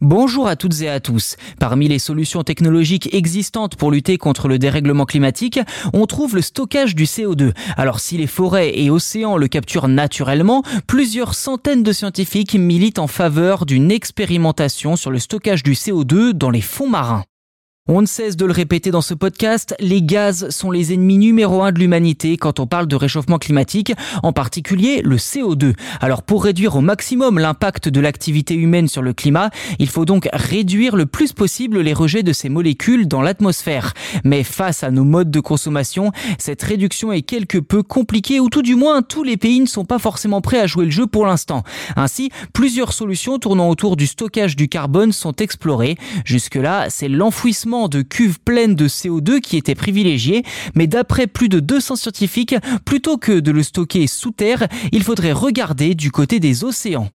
Bonjour à toutes et à tous. Parmi les solutions technologiques existantes pour lutter contre le dérèglement climatique, on trouve le stockage du CO2. Alors si les forêts et océans le capturent naturellement, plusieurs centaines de scientifiques militent en faveur d'une expérimentation sur le stockage du CO2 dans les fonds marins. On ne cesse de le répéter dans ce podcast, les gaz sont les ennemis numéro un de l'humanité quand on parle de réchauffement climatique, en particulier le CO2. Alors pour réduire au maximum l'impact de l'activité humaine sur le climat, il faut donc réduire le plus possible les rejets de ces molécules dans l'atmosphère. Mais face à nos modes de consommation, cette réduction est quelque peu compliquée ou tout du moins tous les pays ne sont pas forcément prêts à jouer le jeu pour l'instant. Ainsi, plusieurs solutions tournant autour du stockage du carbone sont explorées. Jusque-là, c'est l'enfouissement de cuves pleines de CO2 qui étaient privilégiées, mais d'après plus de 200 scientifiques, plutôt que de le stocker sous terre, il faudrait regarder du côté des océans.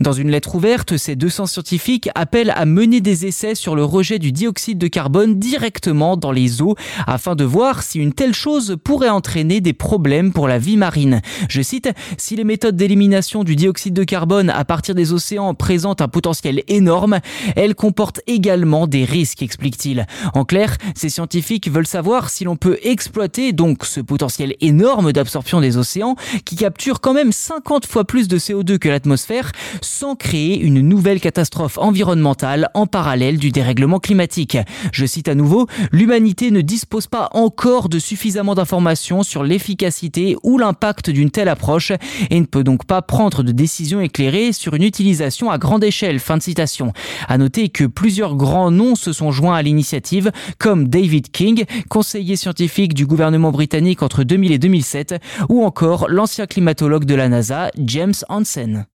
Dans une lettre ouverte, ces 200 scientifiques appellent à mener des essais sur le rejet du dioxyde de carbone directement dans les eaux afin de voir si une telle chose pourrait entraîner des problèmes pour la vie marine. Je cite, si les méthodes d'élimination du dioxyde de carbone à partir des océans présentent un potentiel énorme, elles comportent également des risques, explique-t-il. En clair, ces scientifiques veulent savoir si l'on peut exploiter donc ce potentiel énorme d'absorption des océans qui capture quand même 50 fois plus de CO2 que l'atmosphère sans créer une nouvelle catastrophe environnementale en parallèle du dérèglement climatique. Je cite à nouveau, l'humanité ne dispose pas encore de suffisamment d'informations sur l'efficacité ou l'impact d'une telle approche et ne peut donc pas prendre de décision éclairée sur une utilisation à grande échelle. Fin de citation. À noter que plusieurs grands noms se sont joints à l'initiative, comme David King, conseiller scientifique du gouvernement britannique entre 2000 et 2007, ou encore l'ancien climatologue de la NASA, James Hansen.